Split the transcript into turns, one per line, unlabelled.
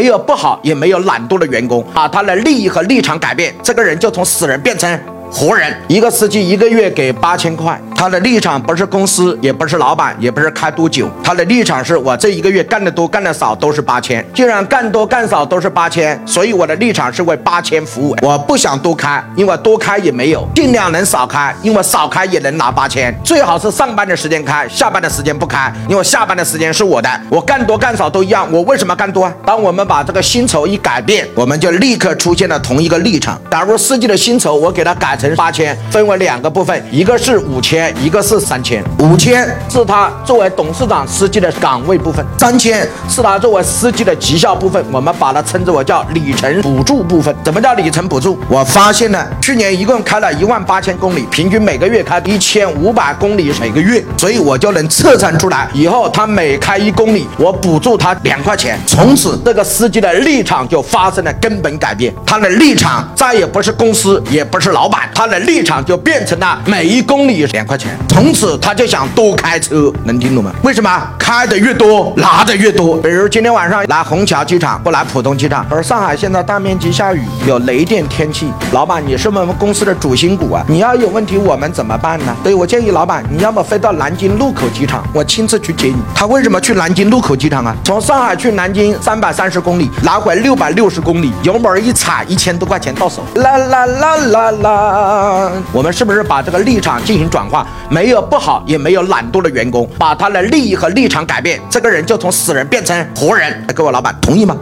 没有不好，也没有懒惰的员工，把他的利益和立场改变，这个人就从死人变成。活人，一个司机一个月给八千块，他的立场不是公司，也不是老板，也不是开多久，他的立场是我这一个月干的多干的少都是八千，既然干多干少都是八千，所以我的立场是为八千服务。我不想多开，因为多开也没有，尽量能少开，因为少开也能拿八千。最好是上班的时间开，下班的时间不开，因为下班的时间是我的，我干多干少都一样。我为什么干多？当我们把这个薪酬一改变，我们就立刻出现了同一个立场。假如司机的薪酬我给他改。成八千，分为两个部分，一个是五千，一个是三千。五千是他作为董事长司机的岗位部分，三千是他作为司机的绩效部分。我们把它称之为叫里程补助部分。怎么叫里程补助？我发现呢，去年一共开了一万八千公里，平均每个月开一千五百公里每个月，所以我就能测算出来，以后他每开一公里，我补助他两块钱。从此，这个司机的立场就发生了根本改变，他的立场再也不是公司，也不是老板。他的立场就变成了每一公里两块钱，从此他就想多开车，能听懂吗？为什么开的越多拿的越多？比如今天晚上来虹桥机场，不来浦东机场。而上海现在大面积下雨，有雷电天气。老板，你是我们公司的主心骨啊，你要有问题我们怎么办呢？所以我建议老板，你要么飞到南京禄口机场，我亲自去接你。他为什么去南京禄口机场啊？从上海去南京三百三十公里，来回六百六十公里，油门一踩，一千多块钱到手。啦啦啦啦啦。我们是不是把这个立场进行转化？没有不好，也没有懒惰的员工，把他的利益和立场改变，这个人就从死人变成活人。各位老板，同意吗？